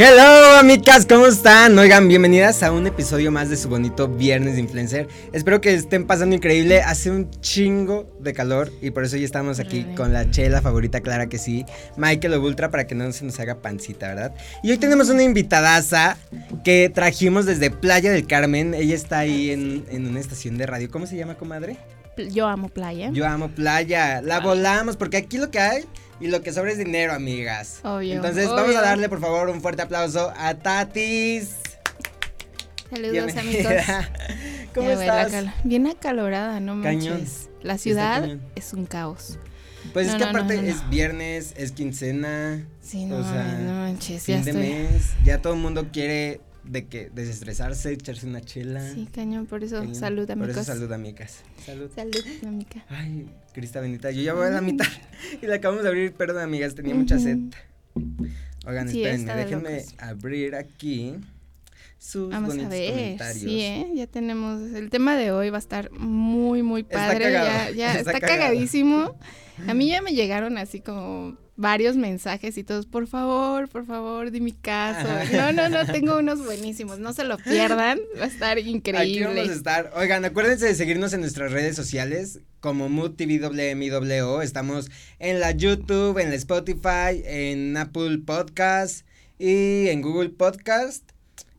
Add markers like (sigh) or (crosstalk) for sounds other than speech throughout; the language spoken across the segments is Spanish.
Hello, amigas, ¿cómo están? Oigan, bienvenidas a un episodio más de su bonito Viernes de Influencer. Espero que estén pasando increíble. Hace un chingo de calor y por eso ya estamos aquí con la chela favorita, Clara que sí, Michael Ultra, para que no se nos haga pancita, ¿verdad? Y hoy tenemos una invitadaza que trajimos desde Playa del Carmen. Ella está ahí en, en una estación de radio. ¿Cómo se llama, comadre? Yo amo playa. Yo amo playa. La volamos porque aquí lo que hay y lo que sobra es dinero, amigas. Obvio. Entonces vamos a darle por favor un fuerte aplauso a Tatis. Saludos amigos. (laughs) ¿Cómo estás? Bien acalorada, no manches. La ciudad es un caos. Pues es que aparte es viernes, es quincena. Sí, no, no manches. Fin de mes, ya todo el mundo quiere de que desestresarse, echarse una chela. Sí, cañón, por eso salud, amigos. Por eso salud, amigas. Salud. Salud, amiga. Ay, Crista bendita, yo ya voy a la mitad (laughs) y la acabamos de abrir, perdón, amigas, tenía mucha sed. Oigan, espérenme, déjenme abrir aquí sus Vamos a ver, comentarios. Sí, ¿eh? ya tenemos, el tema de hoy va a estar muy, muy padre, ya, ya (laughs) está, cagadísimo. A mí ya me llegaron así como varios mensajes y todos, por favor, por favor, di mi caso. No, no, no, tengo (laughs) unos buenísimos, no se lo pierdan, va a estar increíble. Aquí vamos a estar. Oigan, acuérdense de seguirnos en nuestras redes sociales como Mood Estamos en la YouTube, en la Spotify, en Apple Podcast y en Google Podcast.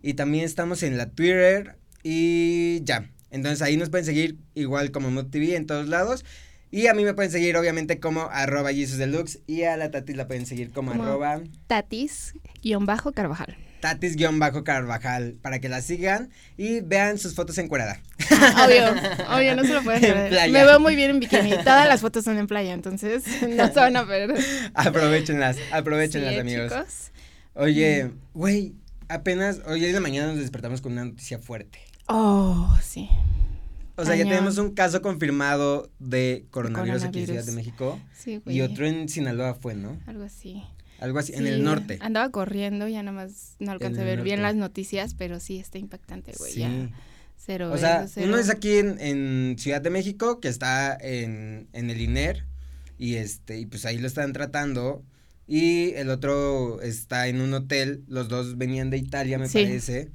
Y también estamos en la Twitter y ya. Entonces ahí nos pueden seguir igual como Mood en todos lados. Y a mí me pueden seguir obviamente como arroba Jesus Deluxe y a la Tatis la pueden seguir como, arroba Tatis-Carvajal. Tatis-Carvajal para que la sigan y vean sus fotos en cuerada. Ah, obvio, obvio, no se lo pueden (laughs) ver. Me veo muy bien en bikini. Todas las fotos son en playa, entonces (laughs) no se van a ver. Aprovechenlas, aprovechenlas, amigos. Oye, güey, apenas hoy en la mañana nos despertamos con una noticia fuerte. Oh, sí. O sea, ya tenemos un caso confirmado de coronavirus, aquí en Ciudad de México. Sí, güey. Y otro en Sinaloa fue, ¿no? Algo así. Algo así, en el norte. Andaba corriendo, ya nomás no alcancé a ver bien las noticias, pero sí está impactante, güey. Sí. Ya. Cero. O sea, uno es aquí en, Ciudad de México, que está en, en el INER, y este, y pues ahí lo están tratando. Y el otro está en un hotel, los dos venían de Italia, me parece.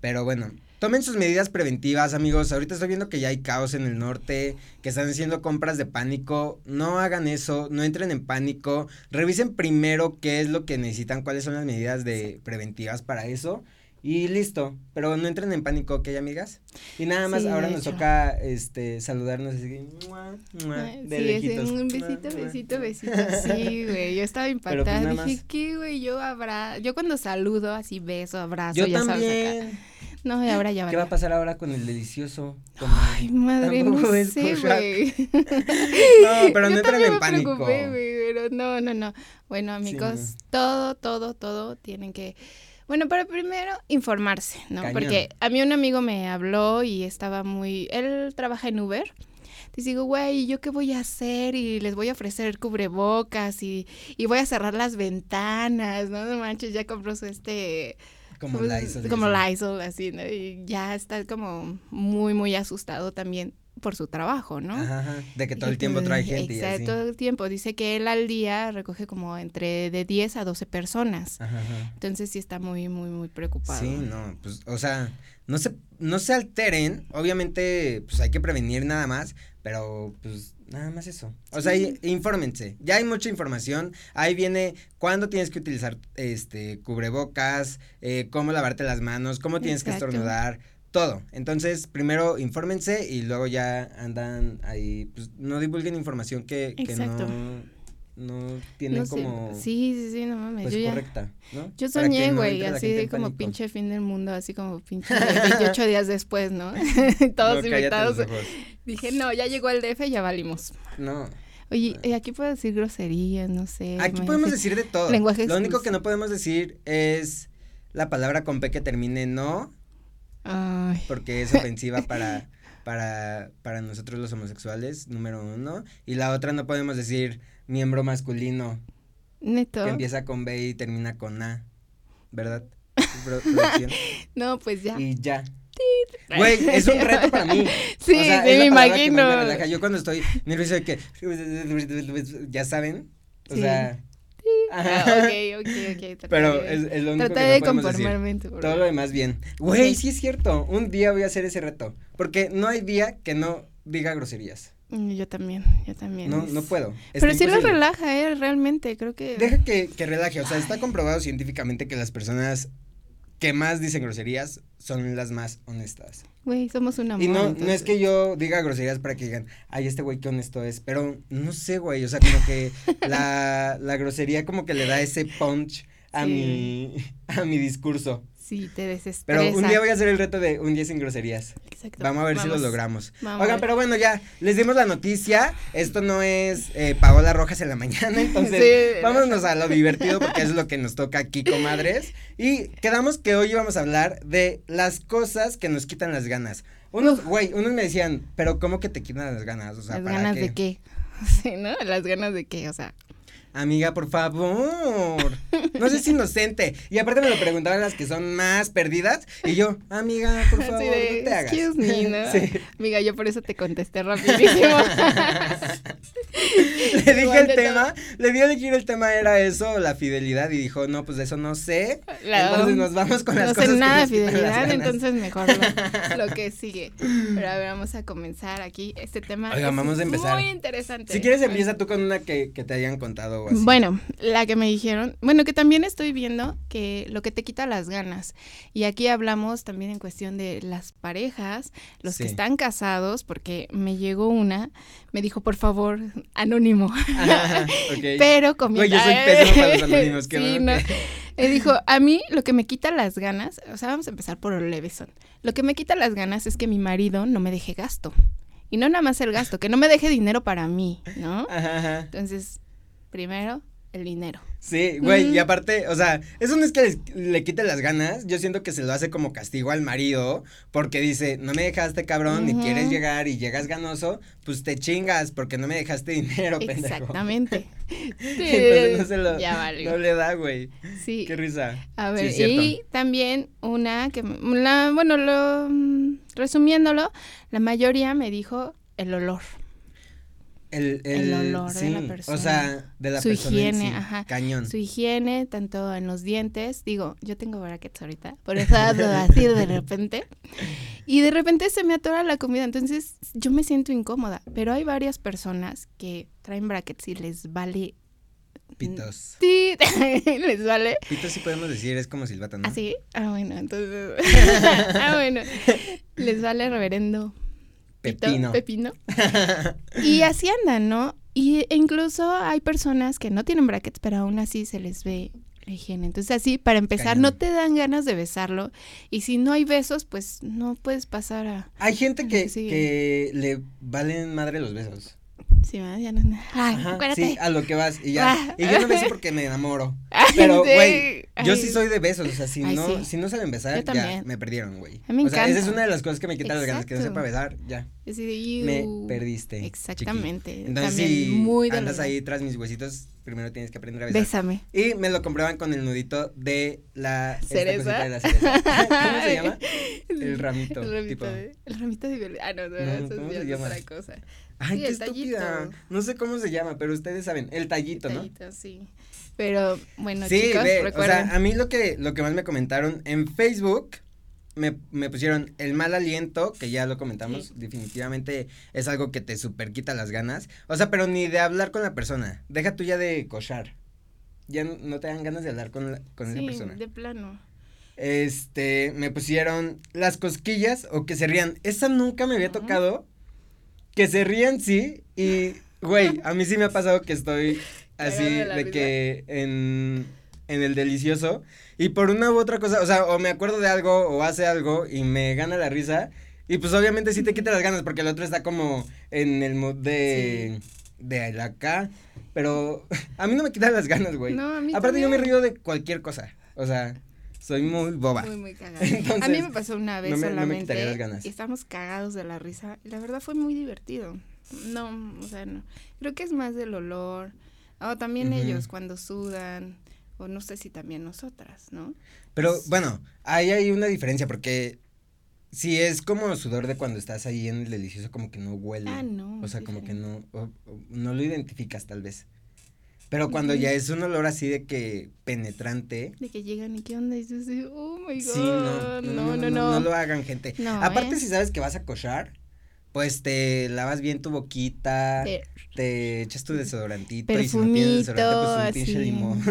Pero bueno, Tomen sus medidas preventivas, amigos. Ahorita estoy viendo que ya hay caos en el norte, que están haciendo compras de pánico. No hagan eso, no entren en pánico. Revisen primero qué es lo que necesitan, cuáles son las medidas de preventivas para eso. Y listo, pero no entren en pánico, ¿ok, amigas? Y nada más, ahora nos toca este saludarnos así, de sí, un besito, besito, (laughs) besito. Sí, güey, yo estaba pues, impactada, dije, ¿qué, güey? Yo abrazo, yo cuando saludo así beso, abrazo, yo ya también. sabes acá. No, y ahora ya ¿Qué va a pasar ahora con el delicioso? Ay, madre, no sé, güey. (laughs) no, pero no entren en pánico. pero no, no, no. Bueno, amigos, todo, todo, todo tienen que... Bueno, pero primero informarse, ¿no? Porque a mí un amigo me habló y estaba muy... Él trabaja en Uber. Te digo, güey, ¿yo qué voy a hacer? Y les voy a ofrecer cubrebocas y, y voy a cerrar las ventanas, ¿no? No manches, ya compró su este como Lysol. Como Lysol, así, ¿no? Y ya está como muy, muy asustado también por su trabajo, ¿no? Ajá, de que todo el tiempo trae (laughs) gente. Exacto, todo el tiempo. Dice que él al día recoge como entre de 10 a 12 personas. Ajá, Entonces sí está muy, muy, muy preocupado. Sí, no, pues, o sea, no se, no se alteren. Obviamente, pues hay que prevenir nada más, pero pues Nada más eso. O sea, infórmense. Ya hay mucha información. Ahí viene cuándo tienes que utilizar este cubrebocas, eh, cómo lavarte las manos, cómo tienes que estornudar, todo. Entonces, primero infórmense y luego ya andan ahí, pues no divulguen información que, que no no tiene como sí sí sí no mames pues, correcta ¿no? yo soñé güey así de como pinche fin del mundo así como pinche (laughs) 28 días después no (laughs) todos invitados dije no ya llegó el DF ya valimos no Oye, aquí puedo decir groserías, no sé. Aquí podemos decir de todo. Lo único que no podemos decir es la palabra con P que termine no. Ay. Porque es ofensiva para, (laughs) para, para nosotros los homosexuales, número uno. Y la otra no podemos decir miembro masculino. Neto. Que empieza con B y termina con A, ¿verdad? (laughs) no, pues ya. Y ya. Güey, es un reto para mí. (laughs) Sí, me imagino. Yo cuando estoy nervioso de que, (laughs) ya saben, o sea, Ah, ok, ok, ok. Pero es, es, lo único Trataré que de no conformarme decir. Todo lo demás bien. Güey, sí es cierto. Un día voy a hacer ese reto. Porque no hay día que no diga groserías. Yo también, yo también. No, es- no puedo. Pero Está sí lo relaja, eh, realmente, creo que... Deja que, que relaje. O sea, está comprobado científicamente que las personas que más dicen groserías son las más honestas. Güey, somos un amor. Y no, no es que yo diga groserías para que digan, ay, este güey qué honesto es, pero no sé, güey, o sea, como que (laughs) la, la grosería como que le da ese punch a Sí. mi, a mi discurso. Sí, te desespresa. Pero un día voy a hacer el reto de un día sin groserías. Exacto. Vamos a ver si lo logramos. Vamos a Oigan, pero bueno, ya, les dimos la noticia. Esto no es eh, Paola Rojas en la mañana, entonces Sí. vámonos a lo divertido porque es lo que nos toca aquí, comadres. Y quedamos que hoy íbamos a hablar de las cosas que nos quitan las ganas. Unos, güey, unos me decían, pero ¿cómo que te quitan las ganas? O sea, ¿Las ¿para ganas qué? de qué? (laughs) Sí, ¿no? Las ganas de qué, o sea. Amiga, por favor. No seas inocente. Y aparte me lo preguntaban las que son más perdidas. Y yo, amiga, por favor, de, no te hagas. excuse me, ¿no? Sí. Amiga, yo por eso te contesté rapidísimo. (laughs) Le dije el tema, le di a elegir el tema era eso, la fidelidad, y dijo, no, pues de eso no sé. La- entonces nos vamos con las no cosas sé que nada de fidelidad, entonces mejor lo, (laughs) lo que sigue. Pero a ver, vamos a comenzar aquí. Este tema es vamos a empezar. muy interesante. Si quieres empieza tú con una que, que te hayan contado o así. Bueno, la que me dijeron, bueno, que también estoy viendo que lo que te quita las ganas. Y aquí hablamos también en cuestión de las parejas, los Sí. que están casados, porque me llegó una, me dijo, por favor, anónimo. Ajá. (laughs) Pero Güey, yo soy pésimo para los anónimos, qué Sí, bueno no. que- Me dijo, (laughs) a mí lo que me quita las ganas, o sea, vamos a empezar por lo levesón. Lo que me quita las ganas es que mi marido no me deje gasto. Y no nada más el gasto, que no me deje dinero para mí, ¿no? Ajá, ajá. Entonces, primero, el dinero. Sí, güey, y aparte, o sea, eso no es que les- le quite las ganas, yo siento que se lo hace como castigo al marido, porque dice, no me dejaste cabrón, ni Ujú. quieres llegar y llegas ganoso, pues te chingas, porque no me dejaste dinero, pendejo. Exactamente. (laughs) (laughs) Entonces no se lo, Ya valió. no le da, güey. Sí. Qué risa. A Sí, ver, cierto. y también una que, la, bueno, lo, mm, resumiéndolo, la mayoría me dijo el olor. El, El olor de la sí, persona. O sea, de la Su persona. higiene, sí, ajá. Cañón. Su higiene, tanto en los dientes, digo, yo tengo brackets ahorita, por eso hablo (laughs) así de repente. Y de repente se me atora la comida, entonces yo me siento incómoda. Pero hay varias personas que traen brackets y les vale. Pitos. Sí, (laughs) les vale. Pitos sí podemos decir, es como silbata, ¿no? Así. Ah, bueno, entonces. (laughs) ah, bueno. Les vale reverendo. Pepino. Pepino. (laughs) Y así andan, ¿no? Y e incluso hay personas que no tienen brackets, pero aún así se les ve la higiene. Entonces así, para empezar, Cañón. no te dan ganas de besarlo. Y si no hay besos, pues no puedes pasar a... Hay gente que, que le valen madre los besos. Sí, ya no... Ay, Ajá, acuérdate. sí, a lo que vas y ya. Ah. Y yo no beso porque me enamoro. Pero, sí. güey, yo sí soy de besos, o sea, si Ay, no, sí. si no saben besar, Yo ya me perdieron, güey. A mí me o sea, esa es encanta. una de las cosas que me quitan las ganas, que no sepa besar, ya. Me perdiste. chiqui. Exactamente. Entonces, También si muy andas doloroso. ahí tras mis huesitos, primero tienes que aprender a besar. Bésame. Y me lo comprueban con el nudito de la ¿Cereza? de la cereza. (laughs) ¿Cómo se llama? El ramito, El ramito, tipo. de, el ramito de violeta. Ah, no, no, No, eso ¿cómo ya se es otra cosa. Ay, Sí, qué el estúpida. No sé cómo se llama, pero ustedes saben. El tallito, ¿no? Tallito, sí. Pero bueno, sí, chicos, ve, recuerden. o sea, a mí lo que, lo que más me comentaron en Facebook, me, me pusieron el mal aliento, que ya lo comentamos, Sí. definitivamente es algo que te super quita las ganas. O sea, pero ni de hablar con la persona, deja tú ya de cochar. Ya no, no te dan ganas de hablar con, la- con esa persona. de plano. Este, me pusieron las cosquillas o que se rían. Esa nunca me había tocado. Que se rían, sí. Y, güey, a mí sí me ha pasado que estoy (laughs) así de la que en, en el delicioso. Y por una u otra cosa, o sea, o me acuerdo de algo o hace algo y me gana la risa. Y pues obviamente sí te quita las ganas porque el otro está como en el mood de, de el acá. Pero (laughs) a mí no me quitan las ganas, güey. No, a mí Aparte yo me río de cualquier cosa. O sea, soy muy boba. Muy, muy. Entonces, (laughs) a mí me pasó una vez no me- no me solamente. quitaría las ganas. Y estábamos cagados de la risa. La verdad fue muy divertido. No, o sea, no. Creo que es más del olor. O también ellos cuando sudan. O no sé si también nosotras, ¿no? Pero bueno, ahí hay una diferencia porque si es como sudor de cuando estás ahí en el delicioso como que no huele. Ah, no. O sea, como que no o- o no lo identificas tal vez. Pero cuando ya es un olor así de que penetrante. De que llegan y qué onda, y dices, oh my god. Sí, no, no, no, no, no, lo hagan, gente. Aparte, ¿eh? si sabes que vas a cochar, pues te lavas bien tu boquita, te echas tu desodorantito y si no tienes desodorante, pues un pinche limón. (laughs)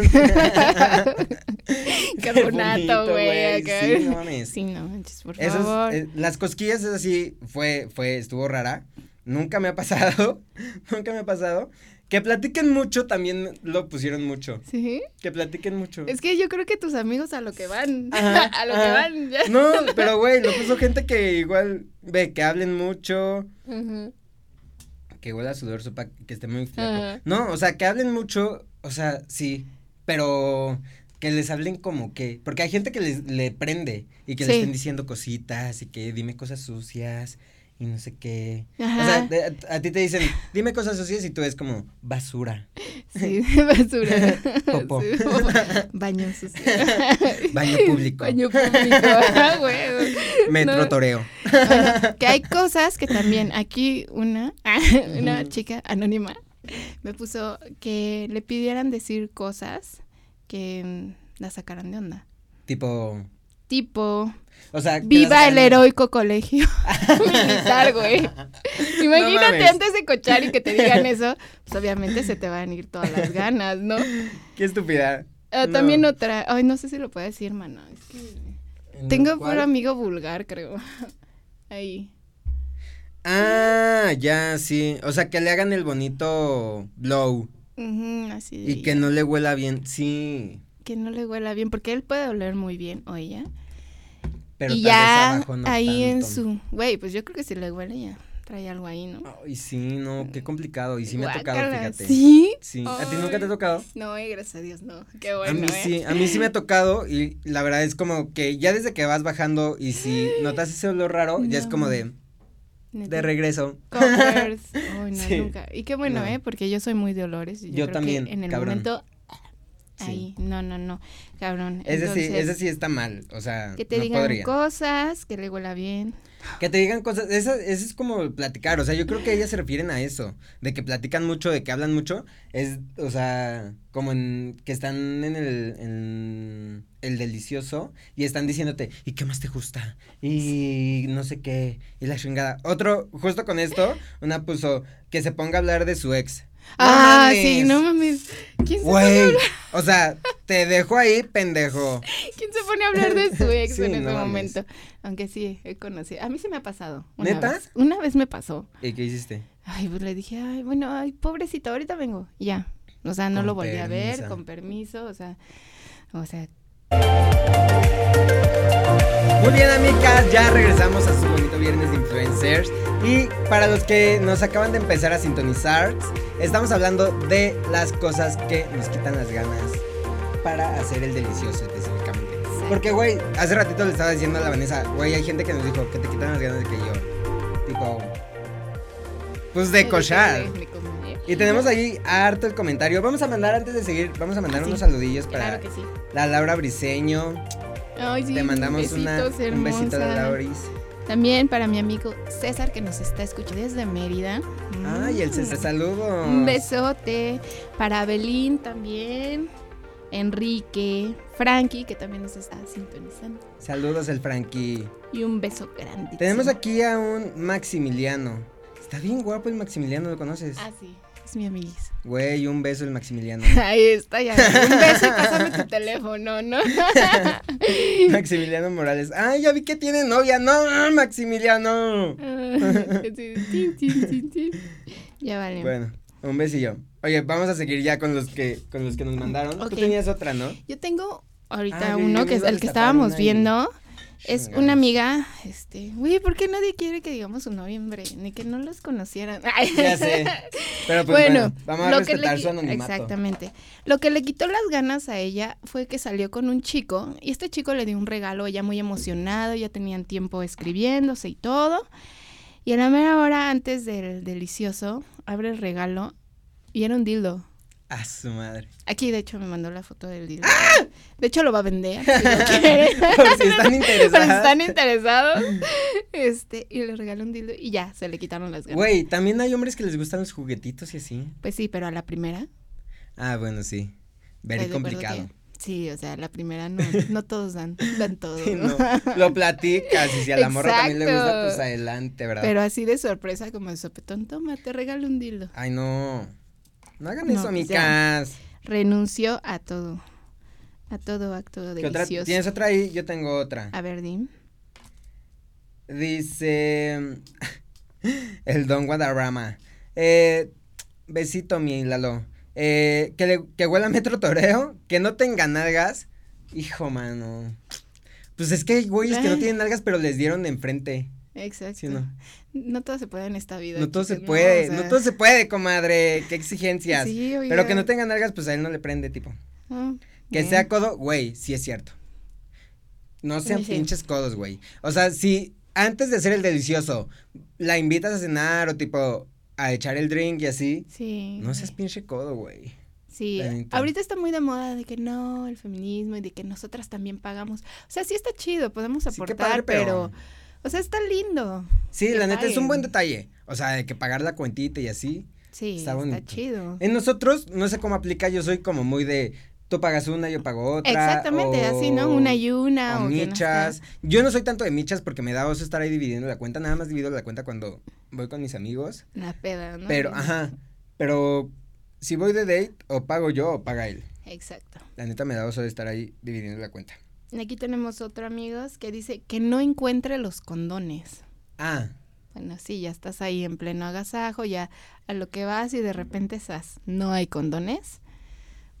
(laughs) Carbonato, güey. Sí, no mames. Sí, no por favor. Eh, las cosquillas, es así, fue, fue, estuvo rara. Nunca me ha pasado, (laughs) nunca me ha pasado. Que platiquen mucho también lo pusieron mucho. ¿Sí? Que platiquen mucho. Es que yo creo que tus amigos a lo que van. (laughs) a lo que van. Ya. No, pero güey, lo puso gente que igual ve que hablen mucho. Que huela a sudor, sopa, que esté muy flaco. No, o sea, que hablen mucho, o sea, sí, pero que les hablen como que, porque hay gente que les le prende y que le estén diciendo cositas y que dime cosas sucias y no sé qué. O sea, a, ti te dicen, dime cosas sucias y tú es como basura. Sí, (laughs) basura. (laughs) Popo. baño sucio. (laughs) Baño público. Baño público. Ah, Metro toreo. que hay cosas que también, aquí una, una chica anónima me puso que le pidieran decir cosas que la sacaran de onda. Tipo. Tipo, o sea, viva el heroico colegio (laughs) militar, güey. (laughs) Imagínate antes de cochar y que te digan eso, pues obviamente se te van a ir todas las ganas, ¿no? Qué estupidez. Ah, también otra, ay, no sé si lo puedo decir, hermano. Es que tengo un amigo vulgar, creo. (laughs) Ahí. Ah, ya, sí. O sea, que le hagan el bonito blow. así. Y que no le huela bien, sí. Que no le huela bien, porque él puede oler muy bien, o ella y ya ahí en su, güey, pues yo creo que si le huele ya trae algo ahí, ¿no? Ay, sí, no, qué complicado. Y sí me ha tocado, fíjate. ¿Sí? Sí. ¿A ti nunca te ha tocado? No, gracias a Dios, no. Qué bueno. A mí ¿eh? sí, a mí sí me ha tocado y la verdad es como que ya desde que vas bajando y si (gasps) notas ese olor raro, ya es como de de regreso. (laughs) Ay, no, nunca. Y qué bueno, ¿eh? Porque yo soy muy de olores. yo, también. en el momento ahí. No, no, no, cabrón. Ese, sí, ese sí está mal, o sea, Que te digan cosas, que le huela bien. Que te digan cosas, eso, eso, es como platicar, o sea, yo creo que ellas se refieren a eso, de que platican mucho, de que hablan mucho, es, o sea, como en, que están en el, en el delicioso y están diciéndote, ¿y qué más te gusta? Y no sé qué, y la chingada. Otro, justo con esto, una puso, que se ponga a hablar de su ex ah, sí, no mames. ¿Quién se pone a hablar? O sea, te dejo ahí, pendejo. ¿Quién se pone a hablar de su ex (laughs) en ese momento? Aunque sí, he conocido. A mí se me ha pasado. Una ¿Neta? Vez. Una vez me pasó. ¿Y qué hiciste? Ay, pues le dije, ay, bueno, ay, pobrecito, ahorita vengo. ya. O sea, no lo volví a ver, con permiso, o sea, o sea. Muy bien, amigas, ya regresamos a su bonito viernes de influencers. Y para los que nos acaban de empezar a sintonizar, estamos hablando de las cosas que nos quitan las ganas para hacer el delicioso específicamente. Porque, güey, hace ratito le estaba diciendo a la Vanessa, güey, hay gente que nos dijo que te quitan las ganas de que yo, tipo, pues de cochar. Y tenemos ahí harto el comentario. Vamos a mandar, antes de seguir, vamos a mandar unos saludillos para la Laura Briseño. Ay, sí, Te mandamos una, un besito de Lauris. También para mi amigo César que nos está escuchando desde Mérida. Ay, el César, mm. saludo. Un besote. Para Belín también. Enrique, Frankie, que también nos está sintonizando. Saludos el Frankie. Y un beso grande. Tenemos aquí a un Maximiliano. Está bien guapo el Maximiliano, ¿lo conoces? Ah, sí mi amiguis. Güey, un beso el Maximiliano. (laughs) Ahí está, ya. Un beso y pásame tu teléfono, ¿no? (laughs) Maximiliano Morales. Ay, ya vi que tiene novia. No, Maximiliano. (laughs) ya vale. Bueno, un besillo. Oye, vamos a seguir ya con los que, con los que nos mandaron. Tú tenías otra, ¿no? Yo tengo ahorita ah, uno que es el que estábamos viendo. Es una amiga, este, güey, ¿por qué nadie quiere que digamos su noviembre? Ni que no los conocieran. (laughs) Ya sé. Pero pues bueno, vamos a respetar su anonimato. Exactamente. Lo que le quitó las ganas a ella fue que salió con un chico y este chico le dio un regalo, ella muy emocionado, ya tenían tiempo escribiéndose y todo. Y a la mera hora antes del delicioso, abre el regalo y era un dildo. A su madre. Aquí, de hecho, me mandó la foto del dildo. ¡Ah! De hecho, lo va a vender. (laughs) Si Por si están (laughs) interesados. si están interesados. Este, y le regaló un dildo y ya, se le quitaron las ganas. Güey, también hay hombres que les gustan los juguetitos y así. Pues sí, pero a la primera. Ah, bueno, sí. Very complicado. Sí, o sea, la primera no, no todos dan, dan todo. no, (laughs) lo platicas y si a la morra también le gusta, pues adelante, ¿verdad? Pero así de sorpresa como de sopetón, toma, te regalo un dildo. Ay, no. No hagan eso, amigas. renunció a todo. A todo acto delicioso. ¿Tienes otra ahí? Yo tengo otra. A ver, dim. Dice (laughs) el Don Guadarrama. Eh, besito mi Lalo. Eh, que, le, que huela Metro Toreo, que no tenga nalgas. Hijo, mano. Pues es que hay güeyes que no tienen nalgas, pero les dieron de enfrente. Exacto. no? todo se puede en esta vida. No todo se puede, no, todo se puede, comadre. Qué exigencias. pero que no tenga nalgas, pues a él no le prende, tipo. Ah, que sea codo, güey, sí es cierto. No sean pinches codos, güey. O sea, si antes de hacer el delicioso la invitas a cenar o tipo a echar el drink y así. Sí. No seas pinche codo, güey. Sí, ahorita está muy de moda de que no, el feminismo y de que nosotras también pagamos. O sea, sí está chido, podemos aportar, pero... O sea, está lindo. Sí, la neta es un buen detalle. O sea, de que pagar la cuentita y así. Sí, está, está chido. En nosotros, no sé cómo aplica, yo soy como muy de, tú pagas una, yo pago otra. Exactamente, así, ¿no? Una y una. O, michas. yo no soy tanto de michas porque me da oso estar ahí dividiendo la cuenta, nada más divido la cuenta cuando voy con mis amigos. La peda, ¿no? Pero, ajá, pero si voy de date, o pago yo o paga él. Exacto. La neta me da oso de estar ahí dividiendo la cuenta. Aquí tenemos otro amigos que dice que no encuentre los condones. Ah. Bueno, sí, ya estás ahí en pleno agasajo, ya a lo que vas y de repente esas, no hay condones.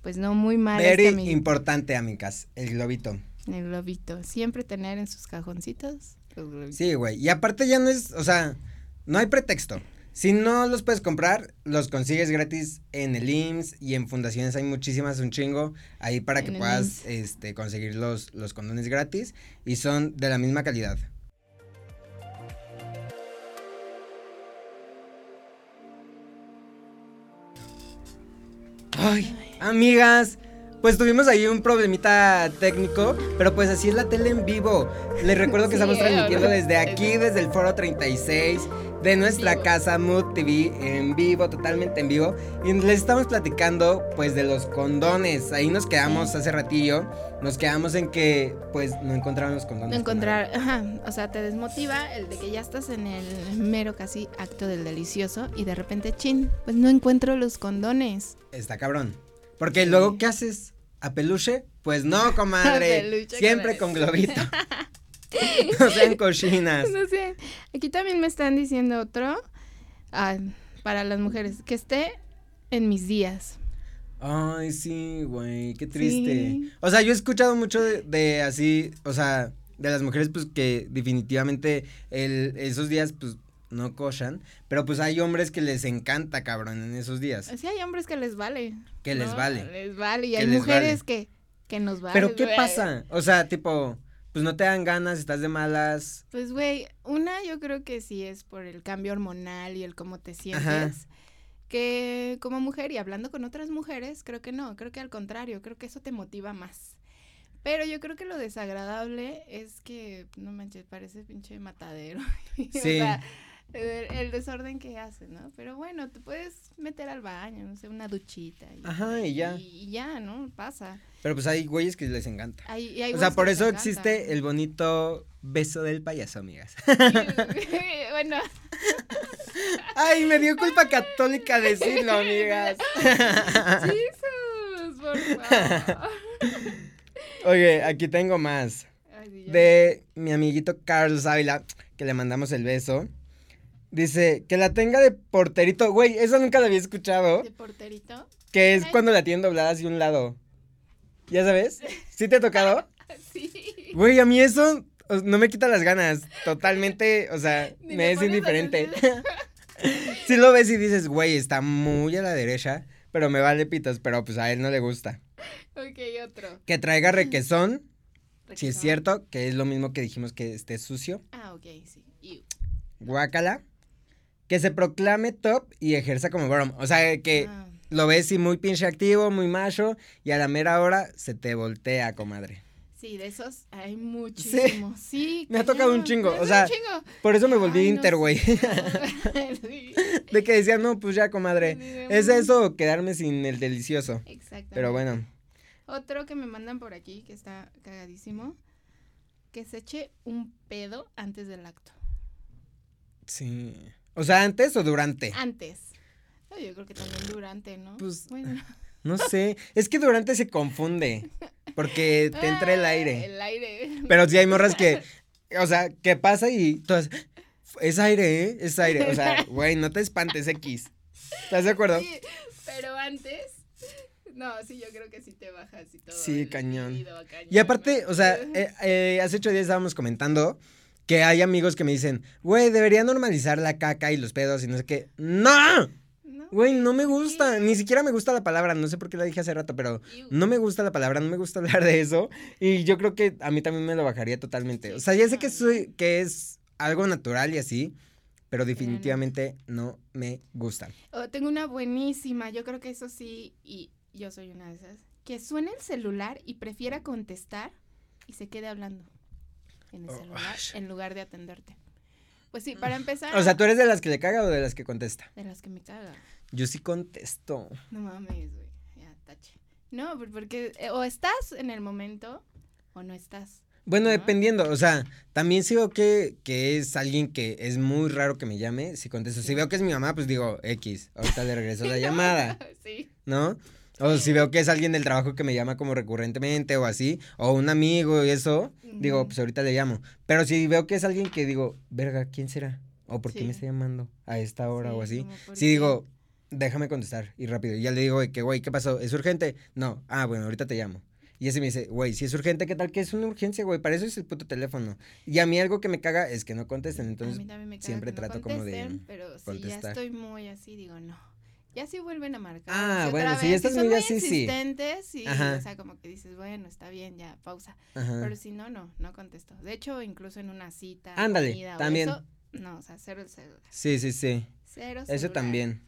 Pues no, muy mal. Very este importante, amigas, el globito. El globito. Siempre tener en sus cajoncitos Sí, güey. Y aparte ya no es, o sea, no hay pretexto. Si no los puedes comprar, los consigues gratis en el IMSS y en fundaciones hay muchísimas, un chingo, ahí para que puedas este, conseguir los, los condones gratis y son de la misma calidad. Ay, amigas, pues tuvimos ahí un problemita técnico, pero pues así es la tele en vivo. Les recuerdo que estamos transmitiendo desde aquí, desde el foro 36 de nuestra casa Mood TV en vivo, totalmente en vivo. Y les estamos platicando pues de los condones. Ahí nos quedamos hace ratillo. Nos quedamos en que pues no encontraron los condones. No encontrar, ajá, o sea, te desmotiva el de que ya estás en el mero casi acto del delicioso y de repente, chin, pues no encuentro los condones. Está cabrón. Porque luego, ¿qué haces? ¿A peluche? Pues no, comadre. (laughs) Siempre con globito. (laughs) (laughs) no sean cochinas. No sé. Aquí también me están diciendo otro. Ah, para las mujeres. Que esté en mis días. Ay, sí, güey. Qué triste. O sea, yo he escuchado mucho de, así. O sea, de las mujeres, pues que definitivamente el, esos días, pues no cochan, pero pues hay hombres que les encanta, cabrón, en esos días. Sí, hay hombres que les vale. Que les vale. Les vale, y hay mujeres que, que nos vale. Pero ¿qué pasa? O sea, tipo, pues no te dan ganas, estás de malas. Pues, güey, una yo creo que sí es por el cambio hormonal y el cómo te sientes. Que como mujer y hablando con otras mujeres, creo que no, creo que al contrario, creo que eso te motiva más. Pero yo creo que lo desagradable es que, no manches, parece pinche matadero. (laughs) Sí. o sea, el, desorden que hace, ¿no? Pero bueno, te puedes meter al baño, no sé, una duchita. Y, Ajá, y ya. Y, ya, ¿no? Pasa. Pero pues hay güeyes que les encanta. o sea, por eso existe el bonito beso del payaso, amigas. (laughs) bueno. (laughs) Ay, me dio culpa católica decirlo, amigas. (laughs) Jesús, por favor. Oye, aquí tengo más. de mi amiguito Carlos Ávila, que le mandamos el beso. Dice, que la tenga de porterito. Güey, eso nunca lo había escuchado. ¿De porterito? Que es cuando la tienen doblada hacia un lado. ¿Ya sabes? ¿Sí te ha tocado? (laughs) sí. Güey, a mí eso no me quita las ganas. Totalmente, o sea, (laughs) me es indiferente. Si (laughs) lo ves y dices, güey, está muy a la derecha, pero me vale pitas, pero pues a él no le gusta. Ok, otro. Que traiga requesón. Si es cierto, que es lo mismo que dijimos que esté sucio. Ah, ok, sí. Guácala que se proclame top y ejerza como bottom. O sea, que ah. lo ves y muy pinche activo, muy macho, y a la mera hora se te voltea, comadre. Sí, de esos hay muchísimos. Sí, me ha tocado un chingo. O sea, por eso me volví inter, güey. (laughs) De que decía, no, pues ya, comadre. Es eso, quedarme sin el delicioso. Exacto. Pero bueno. Otro que me mandan por aquí, que está cagadísimo, que se eche un pedo antes del acto. Sí. O sea, ¿antes o durante? Antes. yo creo que también durante, ¿no? Pues, bueno. (laughs) No sé, es que durante se confunde, porque te entra el aire. El aire. Pero sí hay morras que, o sea, que pasa y todas, es aire, ¿eh? Es aire. O sea, (laughs) güey, no te espantes, X. ¿Estás de acuerdo? Sí, pero antes, no, sí, yo creo que sí te bajas y todo. Sí, cañón. Y aparte, o sea, (laughs) eh, eh, hace ocho días estábamos comentando que hay amigos que me dicen, güey, debería normalizar la caca y los pedos y no sé qué. ¡No! Güey, no me gusta, ni siquiera me gusta la palabra, no sé por qué la dije hace rato, pero no me gusta la palabra, no me gusta (laughs) hablar de eso y yo creo que a mí también me lo bajaría totalmente. O sea, ya sé que soy que es algo natural y así, pero definitivamente no me gusta. Oh, tengo una buenísima, yo creo que eso sí y yo soy una de esas, que suene el celular y prefiera contestar y se quede hablando en el oh, celular en lugar de atenderte. Pues sí, para empezar. O sea, ¿tú eres de las que le caga o de las que contesta? De las que me caga. Yo sí contesto. No mames, güey. Ya, tache. No, porque eh, o estás en el momento o no estás. Bueno, dependiendo, o sea, también si veo que, que es alguien que es muy raro que me llame, si contesto. Si veo que es mi mamá, pues digo, X, ahorita le regreso (laughs) la llamada. sí. ¿No? (laughs) O si veo que es alguien del trabajo que me llama como recurrentemente o así, o un amigo y eso, digo, pues ahorita le llamo. Pero si veo que es alguien que digo, verga, ¿quién será? ¿O por qué me está llamando a esta hora o así? Si digo, déjame contestar y rápido. Y ya le digo que, güey, ¿qué pasó? ¿Es urgente? No. Ah, bueno, ahorita te llamo. Y ese me dice, güey, si es urgente, ¿qué tal que es una urgencia, güey? Para eso es el puto teléfono. Y a mí algo que me caga es que no contesten. Entonces, siempre trato como de. Pero si ya estoy muy así, digo, no. Ya sí vuelven a marcar. Ah, bueno, si ya estás muy, así, sí. sí. O sea, como que dices, bueno, está bien, ya, pausa. Pero si no, no, no contesto. De hecho, incluso en una cita. Ándale, también. no, o sea, cero el celular. Sí, sí, sí. Cero celular. Eso también.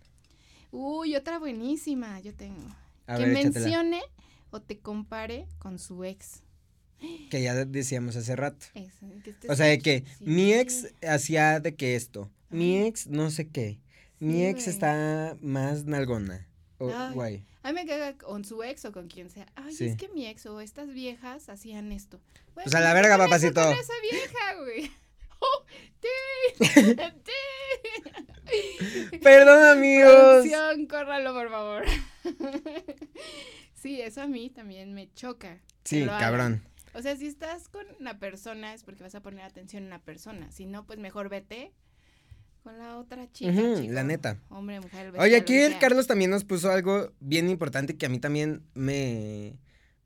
Uy, otra buenísima, yo tengo. que mencione o te compare con su ex. Que ya decíamos hace rato. o sea, de que mi ex hacía de que esto, mi ex no sé qué, mi ex está más nalgona. O, guay. A mí me caga con su ex o con quien sea. Ay, es que mi ex o estas viejas hacían esto. o sea, la verga, papacito. Con esa vieja, güey. (laughs) ¡Oh! Perdón, amigos. córralo, por favor. (laughs) sí, eso a mí también me choca. Sí, cabrón. O sea, si estás con una persona es porque vas a poner atención en la persona. Si no, pues mejor vete con la otra chica. la neta. Hombre, mujer. Oye, aquí el Carlos también nos puso algo bien importante que a mí también me,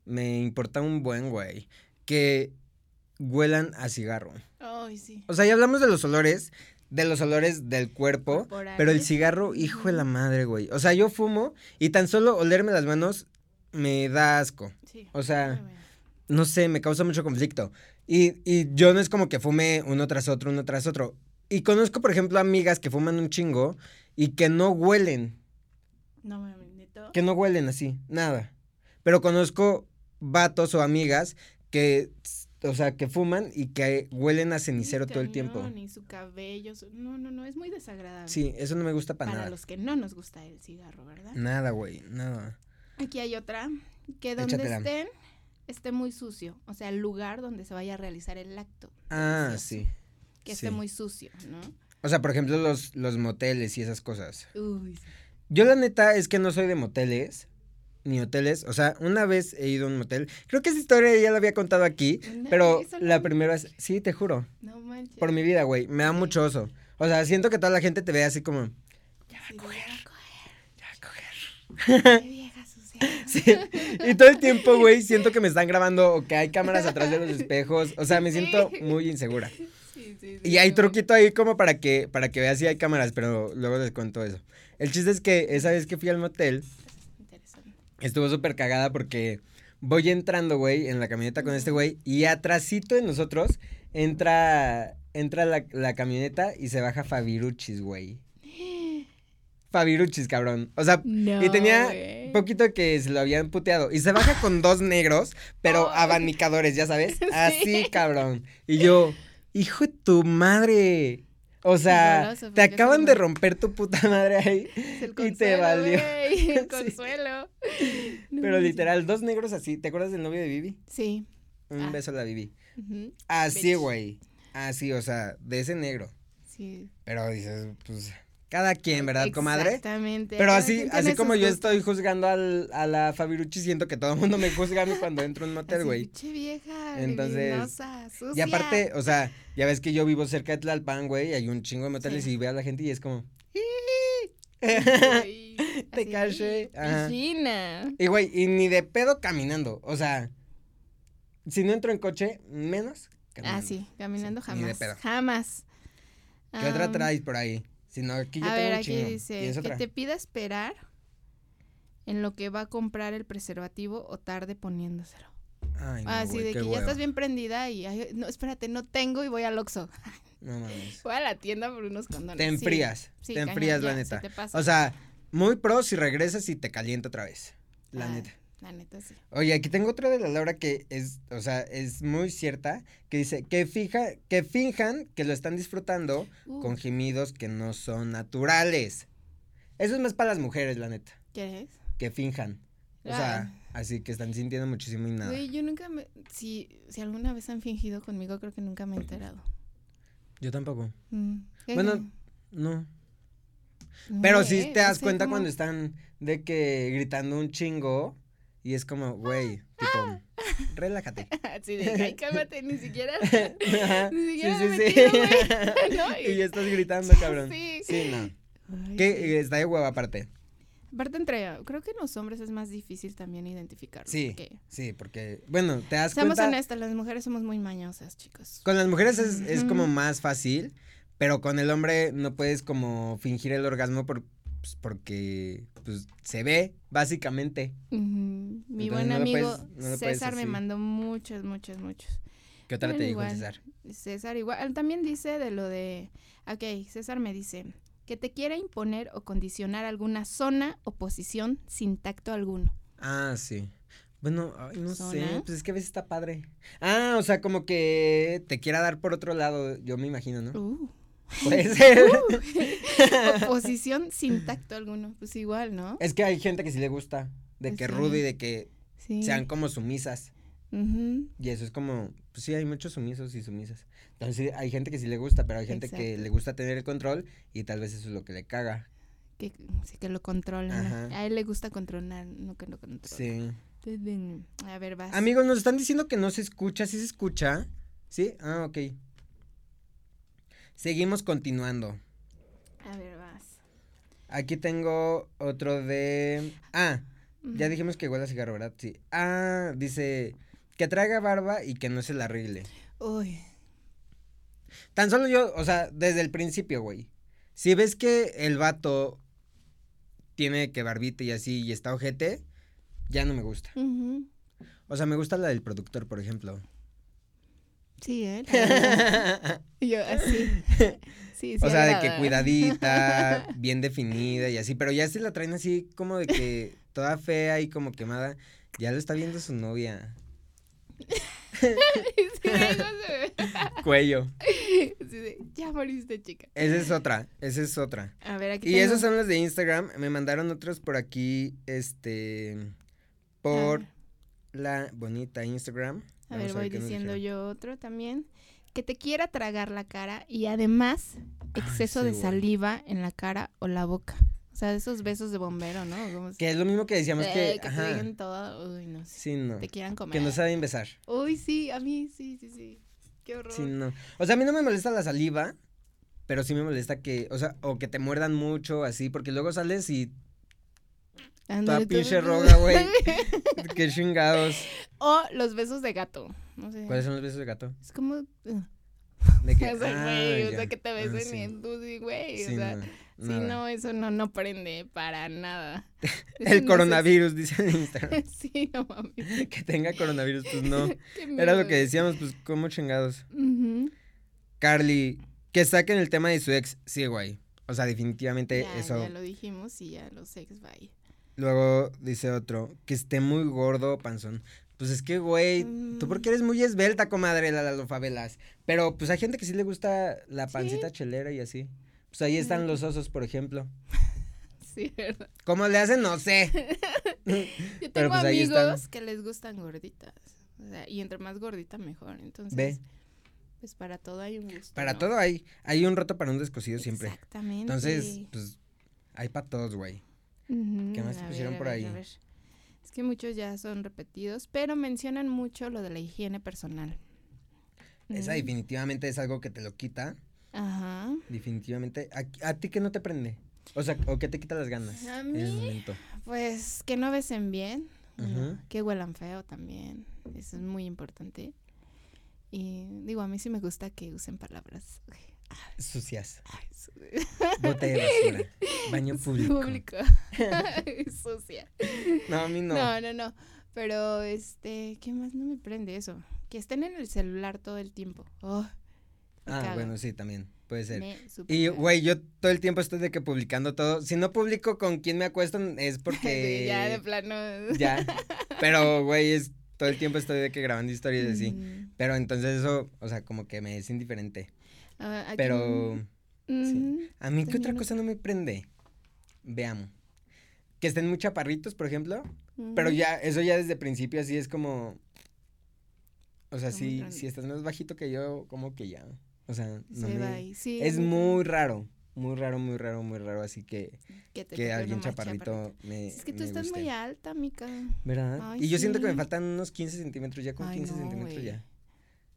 me importa un buen güey. Que huelan a cigarro. Ay, sí. O sea, ya hablamos de los olores, de los olores del cuerpo, pero el cigarro, hijo de la madre, güey. O sea, yo fumo y tan solo olerme las manos me da asco. Sí. O sea, no sé, me causa mucho conflicto. Y, y yo no es como que fume uno tras otro, uno tras otro. Y conozco, por ejemplo, amigas que fuman un chingo y que no huelen. No me Que no huelen así, nada. Pero conozco vatos o amigas que o sea, que fuman y que huelen a cenicero todo el tiempo. Ni su cabello, no, no, no, es muy desagradable. Sí, eso no me gusta para, nada. Para los que no nos gusta el cigarro, ¿verdad? Nada, güey, nada. Aquí hay otra, que donde estén, esté muy sucio, o sea, el lugar donde se vaya a realizar el acto. Ah, sí. Que esté muy sucio, ¿no? O sea, por ejemplo, los, los moteles y esas cosas. Uy, Yo la neta es que no soy de moteles, ni hoteles. O sea, una vez he ido a un motel. Creo que esa historia ya la había contado aquí. pero la primera vez. Sí, te juro. No manches. Por mi vida, güey. Me da mucho oso. O sea, siento que toda la gente te ve así como. Ya va a coger. Ya va a coger. (laughs) vieja (laughs) sí. Y todo el tiempo, güey, siento que me están grabando o que hay cámaras atrás de los espejos. O sea, me siento muy insegura. Sí, sí, y hay truquito ahí como para que, para que veas si hay cámaras, pero luego les cuento eso. El chiste es que esa vez que fui al motel, estuvo súper cagada porque voy entrando, güey, en la camioneta con este güey y atrásito de nosotros entra, entra la, camioneta y se baja Fabiruchis, güey. (gasps) Fabiruchis, cabrón. O sea, y tenía poquito que se lo habían puteado. Y se baja con dos negros, pero (laughs) abanicadores, ya sabes. (laughs) Así, cabrón. Y yo, hijo de tu madre. O sea, te acaban de romper tu puta madre ahí (laughs) y te valió. el (laughs) consuelo. (laughs) Pero literal, dos negros así. ¿Te acuerdas del novio de Vivi? Sí. Un ah. beso a la Vivi. Así, güey. Así, o sea, de ese negro. Sí. Pero dices, pues cada quien, ¿verdad, comadre? Exactamente. Pero así, así como yo estoy juzgando al, a la Fabirucci, siento que todo el mundo me juzga a mí cuando entro en un motel, güey. Vieja, Entonces, sucia. Y aparte, o sea, ya ves que yo vivo cerca de Tlalpan, güey, y hay un chingo de moteles y veo a la gente y es como... (laughs) (laughs) Te caché. Y güey, y ni de pedo caminando, o sea, si no entro en coche, menos caminando. Ah, sí, caminando jamás. Ni de pedo. Jamás. ¿Qué otra traes por ahí? Aquí a ver, aquí dice que te pida esperar en lo que va a comprar el preservativo o tarde poniéndoselo. Ay, no, Así de que ya estás bien prendida y no, espérate, no tengo y voy al Oxxo. No mames. (laughs) Voy a la tienda por unos condones. Te enfrías, te enfrías la neta. O sea, muy pro si regresas y te calienta otra vez. La ah, neta. La neta sí. Oye, aquí tengo otra de la Laura que es, o sea, es muy cierta, que dice que fija, que finjan que lo están disfrutando uh. con gemidos que no son naturales. Eso es más para las mujeres, la neta. ¿Qué es? Que finjan. O sea, así que están sintiendo muchísimo y nada. Güey, yo nunca me, si, si alguna vez han fingido conmigo, creo que nunca me he enterado. Yo tampoco. Mm, bueno, no. Pero sí te das cuenta cuando están de que gritando un chingo y es como, güey, tipo, relájate. (laughs) Sí, de, ay, cálmate, ni siquiera. (laughs) ni siquiera sí, sí, sí. (laughs) ¿no? Y, ya estás gritando, cabrón. Sí. Sí, no. ¿Qué? Está de hueva aparte. Aparte entre, creo que en los hombres es más difícil también identificar. Sí, sí, porque, bueno, te das Seamos cuenta. Seamos honestas, las mujeres somos muy mañosas, chicos. Con las mujeres es, es como más fácil, pero con el hombre no puedes como fingir el orgasmo por, pues, porque pues se ve, básicamente. Mi buen amigo César me mandó muchos, muchos, muchos. ¿Qué otra te dijo César? César igual, también dice de lo de, ok, César me dice, que te quiera imponer o condicionar alguna zona o posición sin tacto alguno. Ah, sí. Bueno, no sé, pues es que a veces está padre. Ah, o sea, como que te quiera dar por otro lado, yo me imagino, ¿no? Uh. Puede ser. Uh, (laughs) oposición sin tacto alguno, pues igual, ¿no? Es que hay gente que sí le gusta, de que rudo y de que sean como sumisas. Y eso es como, pues sí, hay muchos sumisos y sumisas. Entonces hay gente que sí le gusta, pero hay gente que le gusta tener el control y tal vez eso es lo que le caga. Que, sí, que lo controla. A él le gusta controlar, no que lo controle. Sí. A ver, vas. Amigos, nos están diciendo que no se escucha, ¿sí se escucha? ¿Sí? Ah, ok. Seguimos continuando. A ver, vas. Aquí tengo otro de. Ah, ya dijimos que huele a cigarro, ¿verdad? Sí. Ah, dice que traiga barba y que no se la arregle. Uy. Tan solo yo, o sea, desde el principio, güey. Si ves que el vato tiene que barbita y así y está ojete, ya no me gusta. O sea, me gusta la del productor, por ejemplo. Sí, ¿eh? (laughs) yo así. (laughs) Sí, sí o sea, de que cuidadita, (laughs) bien definida y así, pero ya se la traen así como de que toda fea y como quemada, ya lo está viendo su novia. Cuello. ya moriste, chica. Esa es otra, esa es otra. A ver, aquí Y esos son los de Instagram, me mandaron otros por aquí, este, por la bonita Instagram. A ver, voy diciendo yo otro también. Que te quiera tragar la cara y además exceso de saliva en la cara o la boca. O sea, esos besos de bombero, ¿no? Que es lo mismo que decíamos que... Eh, que te todo, uy, no sé. Sí, no. Te quieran comer. Que no saben besar. Uy, sí, a mí, sí, sí, sí. Qué horror. Sí, no. O sea, a mí no me molesta la saliva, pero sí me molesta que, o sea, o que te muerdan mucho, así, porque luego sales y Toda pinche roga, güey. (laughs) Qué chingados. O los besos de gato. No sé. ¿Cuáles son los besos de gato? Es como. Uh. De que, (laughs) o sea, güey, o sea, que te besen ah, sí. y en tu güey. o sea, sí, no, eso no, no prende para nada. (laughs) El coronavirus, dice en Instagram. sí, no mames. Que tenga coronavirus, pues no. Era lo que decíamos, pues, ¿cómo chingados? Carly, que saquen el tema de su ex. Sí, güey. O sea, definitivamente ya, eso. Ya lo dijimos y ya los ex, bye Luego dice otro, que esté muy gordo, panzón. Pues es que, güey, tú porque eres muy esbelta, comadre, la, la, favelas. Pero pues hay gente que sí le gusta la pancita chelera y así. Pues ahí están los osos, por ejemplo. (laughs) Sí, ¿verdad? ¿Cómo le hacen? No sé. (laughs) Yo tengo pues, amigos que les gustan gorditas. O sea, y entre más gordita, mejor. Entonces, Ve. pues para todo hay un gusto. Para todo hay. Hay un roto para un descosido siempre. Exactamente. Entonces, pues, hay para todos, güey. ¿Qué más te pusieron por ahí? Es que muchos ya son repetidos, pero mencionan mucho lo de la higiene personal. Esa definitivamente es algo que te lo quita. Ajá. Definitivamente. ¿A, ti qué no te prende? O sea, ¿o qué te quita las ganas a mí, Pues que no besen bien, que huelan feo también. Eso es muy importante. Y digo, a mí sí me gusta que usen palabras Sucias. Bote de basura. Baño (laughs) público. Público. (laughs) Sucia. No, a mí no. No, no, no. Pero, este, ¿qué más no me prende eso? Que estén en el celular todo el tiempo. Oh, ah, bueno, sí, también. Puede ser. Y, güey, yo todo el tiempo estoy de que publicando todo. Si no publico con quién me acuesto es (laughs) porque... ya, de plano. ya. Pero, güey, es todo el tiempo estoy de que grabando historias así. Pero entonces eso, o sea, como que me es indiferente. Ah, Pero... A mí, ¿qué otra cosa no me prende? Veamos. Que estén muy chaparritos, por ejemplo. Pero ya, eso ya desde principio así es como... O sea, si, si estás más bajito que yo, como que ya. O sea, no me... es muy raro. Muy raro, muy raro, muy raro. Así que que, alguien chaparrito me. Es que tú estás muy alta, Mica. ¿Verdad? y yo siento que me faltan unos 15 centímetros ya, con 15 centímetros ya.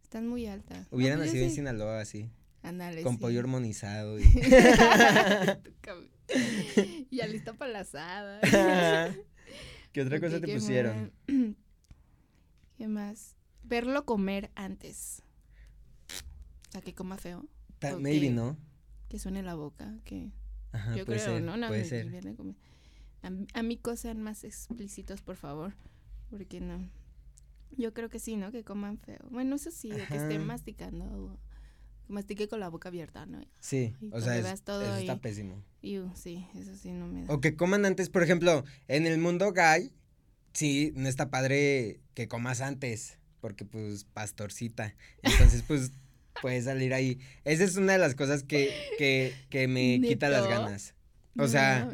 Estás muy alta. Hubiera nacido en Sinaloa así. Ándale. Con pollo hormonizado. (laughs) Y... ya listo para la asada. (laughs) ¿Qué otra cosa te pusieron? (clears throat) ¿Qué más? Verlo comer antes. O sea, que coma feo. maybe, ¿no? Que suene la boca, que... Ajá, yo creo, ¿no? no puede ser. A, amigos sean más explícitos, por favor. Porque no. Yo creo que sí, ¿no? Que coman feo. Bueno, eso sí, que estén masticando mastique con la boca abierta, ¿no? Sí, o sea, eso está pésimo. sí, eso sí no me da. O que coman antes, por ejemplo, en el mundo gay, sí, no está padre que comas antes, porque pues pastorcita. Entonces, pues (laughs) puedes salir ahí. Esa es una de las cosas que, que, que me (laughs) quita las ganas. O sea...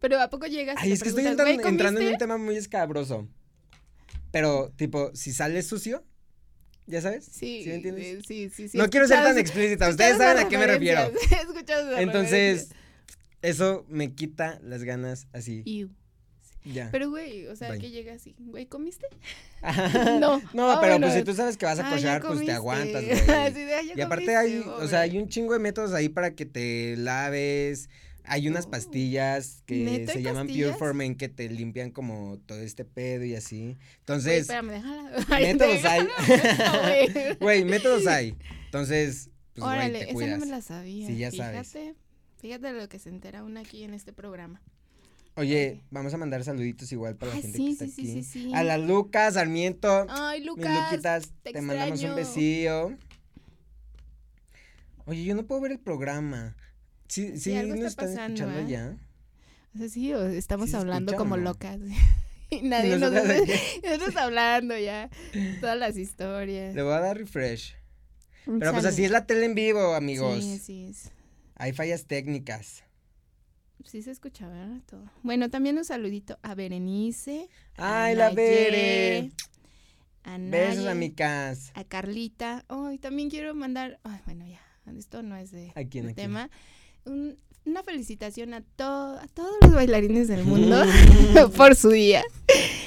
Pero ¿a poco llegas? Ay, es que estoy entrando en un tema muy escabroso. Pero, tipo, si sales sucio, ¿Ya sabes? Sí. ¿Sí me entiendes? Sí, sí, sí. No quiero ser tan explícita, ustedes saben a qué me refiero. (laughs) Entonces, eso me quita las ganas así. Ya. Pero, güey, o sea, que llega así, güey, ¿comiste? (laughs) no. No, ah, pero pues si tú sabes que vas a cochar, pues te aguantas, (laughs) güey. y aparte hay, o sea, hay un chingo de métodos ahí para que te laves, hay unas pastillas que se llaman Pure Formen que te limpian como todo este pedo y así. Entonces, espérame, déjala. (laughs) métodos hay. (laughs) (laughs) Güey, métodos hay. Entonces, pues Órale, güey, te cuidas. esa no me la sabía. Sí, ya sabes. Fíjate, fíjate lo que se entera una aquí en este programa. Oye, vamos a mandar saluditos igual para la gente sí, que está sí, aquí. Sí, sí, sí. A la Lucas, Sarmiento. Ay, Lucas. Mis Luquitas, te, te mandamos un besillo. Oye, yo no puedo ver el programa. Sí, sí, nos están escuchando ¿eh? ya. O sea, sí, estamos hablando como locas. (laughs) y (laughs) nadie nos está (laughs) hablando ya. Todas las historias. Le voy a dar refresh. Pero pues así es la tele en vivo, amigos. Sí, sí es. Hay fallas técnicas. Sí se escucha, ¿verdad? Todo. Bueno, también un saludito a Berenice. Ay, la Bere. A Besos, amigas. A Carlita. Oh, y también quiero mandar. Ay, bueno, ya. Esto no es de, tema una felicitación a, a todos los bailarines del mundo (laughs) por su día.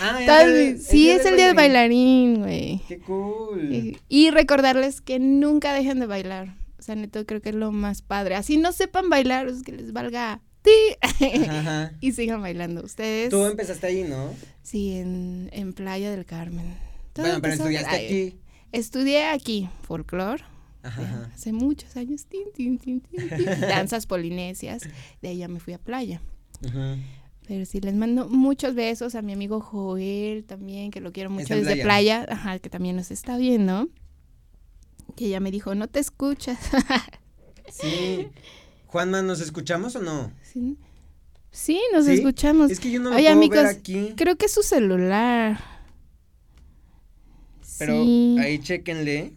Ah, sí, es el día del bailarín, güey. Qué cool. Y, recordarles que nunca dejen de bailar. O sea, neto, creo que es lo más padre. Así no sepan bailar, es que les valga (laughs) y sigan bailando. Ustedes. Tú empezaste ahí, ¿no? Sí, en, en Playa del Carmen. bueno, pero estudiaste aquí. Estudié aquí, folclore hace muchos años, (laughs) danzas polinesias, de ya me fui a playa. Pero sí, les mando muchos besos a mi amigo Joel también, que lo quiero mucho desde playa? ajá, que también nos está viendo, que ya me dijo, no te escuchas. (laughs) sí. Juanma, ¿nos escuchamos o no? Sí. Sí, nos escuchamos. Es que yo no lo puedo amigos, ver aquí. Creo que es su celular. Pero ahí chequenle.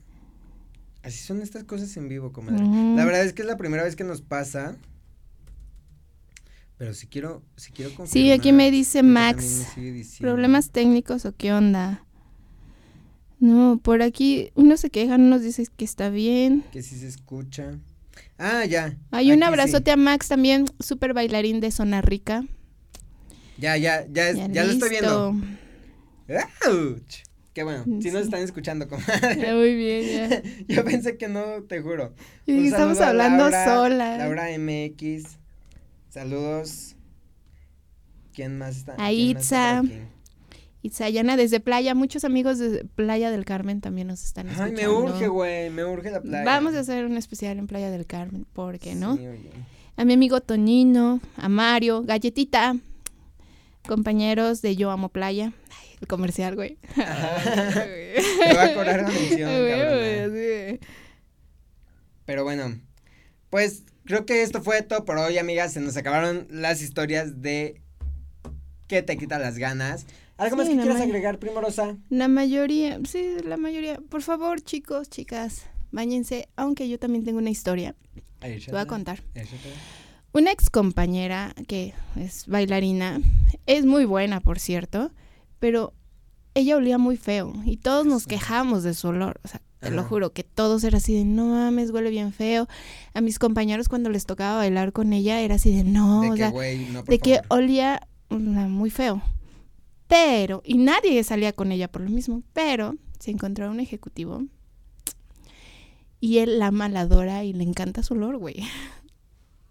Así son estas cosas en vivo, comadre. La verdad es que es la primera vez que nos pasa. Pero si quiero, si quiero confirmar, Sí, aquí me dice Max. ¿Problemas técnicos o qué onda? No, por aquí uno se queja, uno nos dice que está bien. Que sí se escucha. Ah, ya. Hay un abrazote a Max también, súper bailarín de Zona Rica. Ya, ya, ya, ya, lo estoy viendo. Qué bueno, si nos están escuchando, comadre. muy bien, ya. (laughs) Yo pensé que no, te juro. Y estamos hablando sola. Laura MX. Saludos. ¿Quién más está? A Itza. Itzayana desde Playa, muchos amigos de Playa del Carmen también nos están escuchando. Ay, me urge, güey, me urge la playa. Vamos a hacer un especial en Playa del Carmen, ¿por qué no? Sí, oye. A mi amigo Toñino, a Mario, Galletita, compañeros de Yo Amo Playa. el comercial, güey. Me va a cobrar la mención, cabrón. Pero bueno, pues creo que esto fue todo por hoy, amigas. Se nos acabaron las historias de que te quita las ganas. ¿Algo más que quieras agregar, Primorosa? La mayoría, sí, la mayoría. Por favor, chicos, chicas, bañense, aunque yo también tengo una historia. Te voy a contar. Una ex compañera que es bailarina, es muy buena, por cierto, pero ella olía muy feo y todos nos quejamos de su olor. O sea, te lo juro, que todos era así de, no mames, huele bien feo. A mis compañeros cuando les tocaba bailar con ella era así de, no, o sea, de que olía muy feo. Pero, y nadie salía con ella por lo mismo, pero se encontró un ejecutivo y él la maladora y le encanta su olor, güey.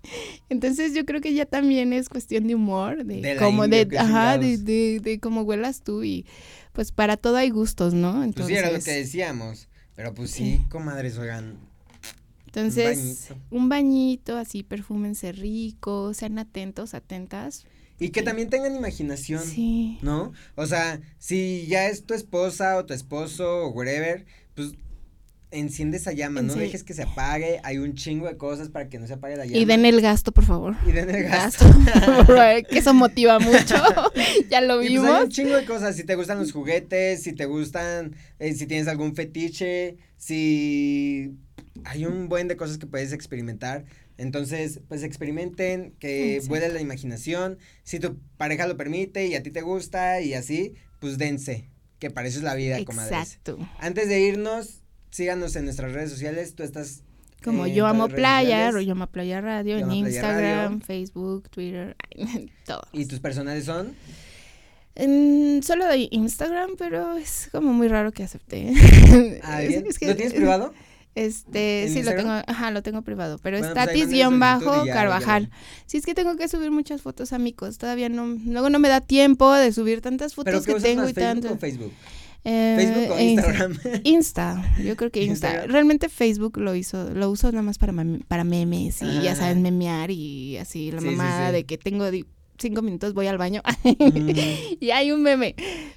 (laughs) Entonces yo creo que ya también es cuestión de humor, de, como de, ajá, de, de, cómo huelas tú y pues para todo hay gustos, ¿no? Entonces, pues sí, era lo que decíamos, pero pues sí, comadres, oigan. Entonces, un bañito. así, perfúmense rico, sean atentos, atentas. Y que también tengan imaginación, sí. ¿no? O sea, si ya es tu esposa o tu esposo o whatever, pues enciende esa llama, no dejes que se apague, hay un chingo de cosas para que no se apague la llama. Y den el gasto, por favor. Y den el gasto. (laughs) que eso motiva mucho, (laughs) ya lo vimos. pues hay un chingo de cosas, si te gustan los juguetes, si te gustan, eh, si tienes algún fetiche, si hay un buen de cosas que puedes experimentar. Entonces, pues experimenten, que vuele la imaginación. Si tu pareja lo permite y a ti te gusta y así, pues dense, que para eso es la vida, comadres. Exacto. Antes de irnos, síganos en nuestras redes sociales. Tú estás. Como Yo Amo Playa, Yo Amo Playa Radio, en Instagram, Facebook, Twitter, (laughs) todo. ¿Y tus personales son? solo doy Instagram, pero es como muy raro que acepte. (laughs) Ah, (laughs) ¿Lo tienes privado? Este, sí, lo tengo, ajá, lo tengo privado, pero es pues Tatis-Carvajal. Sí, es que tengo que subir muchas fotos, amigos, todavía no, luego no me da tiempo de subir tantas fotos que tengo y tanto. Facebook? Eh, ¿Facebook o Instagram? (laughs) Insta, yo creo que Insta. Realmente Facebook lo hizo, lo uso nada más para, para memes y ya saben, memear y así, la mamada de que tengo cinco minutos, voy al baño (laughs) y hay un meme.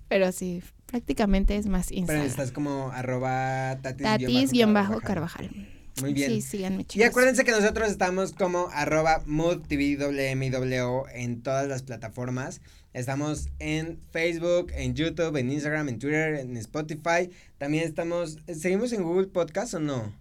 Pero sí, prácticamente es más Instagram. Pero estás como arroba tatis-carvajal. Muy bien. Sí, síganme, chicos. Y acuérdense que nosotros estamos como arroba moodtvwmw en todas las plataformas. Estamos en Facebook, en YouTube, en Instagram, en Twitter, en Spotify. También estamos, ¿seguimos en Google Podcast o no?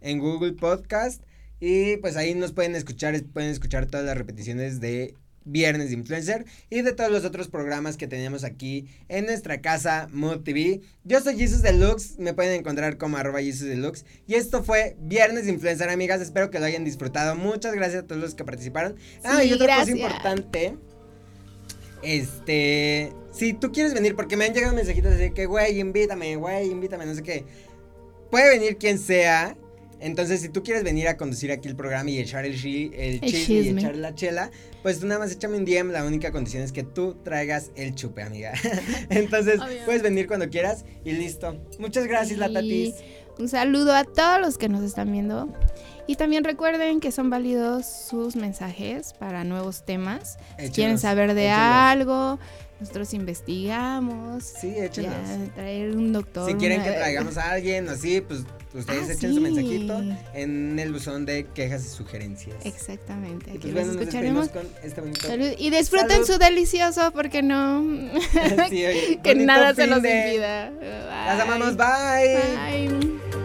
En Google Podcast. Y pues ahí nos pueden escuchar, pueden escuchar todas las repeticiones de Viernes de Influencer y de todos los otros programas que tenemos aquí en nuestra casa Mood TV. Yo soy Jesus Deluxe, me pueden encontrar como arroba Jesus Deluxe. Y esto fue Viernes de Influencer, amigas. Espero que lo hayan disfrutado. Muchas gracias a todos los que participaron. ah, y otra cosa importante. Este, si tú quieres venir, porque me han llegado mensajitos así que, güey, invítame, güey, invítame, no sé qué. Puede venir quien sea, entonces, si tú quieres venir a conducir aquí el programa y echar el, el, chisme, y echar la chela, pues tú nada más échame un DM. La única condición es que tú traigas el chupe, amiga. (laughs) Entonces, puedes venir cuando quieras y listo. Muchas gracias, la Tatis. Un saludo a todos los que nos están viendo. Y también recuerden que son válidos sus mensajes para nuevos temas. si quieren saber de algo, nosotros investigamos. Sí, échenos. traer un doctor. Si quieren que traigamos a alguien así, pues ustedes ah, echen su mensajito en el buzón de quejas y sugerencias. Exactamente. Y pues bueno, nos escucharemos con este bonito. Y disfruten su delicioso porque no. (laughs) sí, (laughs) que nada se los impida. Las amamos. Bye. Bye.